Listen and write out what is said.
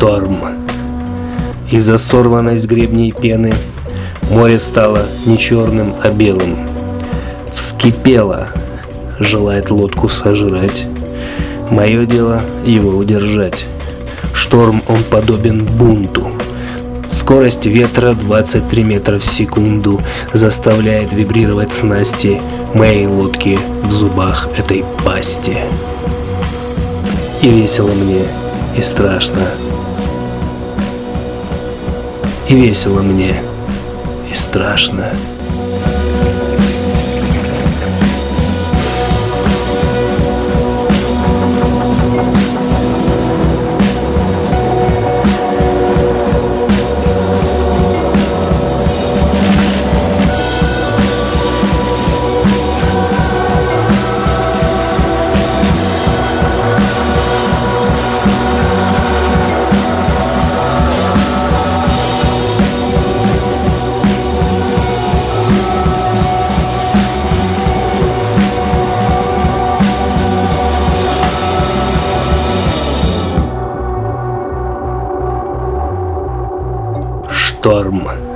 Шторм. Из-за сорванной с гребней пены море стало не черным, а белым. Вскипело, желает лодку сожрать. Мое дело его удержать. Шторм он подобен бунту. Скорость ветра 23 метра в секунду заставляет вибрировать снасти моей лодки в зубах этой пасти. И весело мне, и страшно. И весело мне, и страшно. Шторм.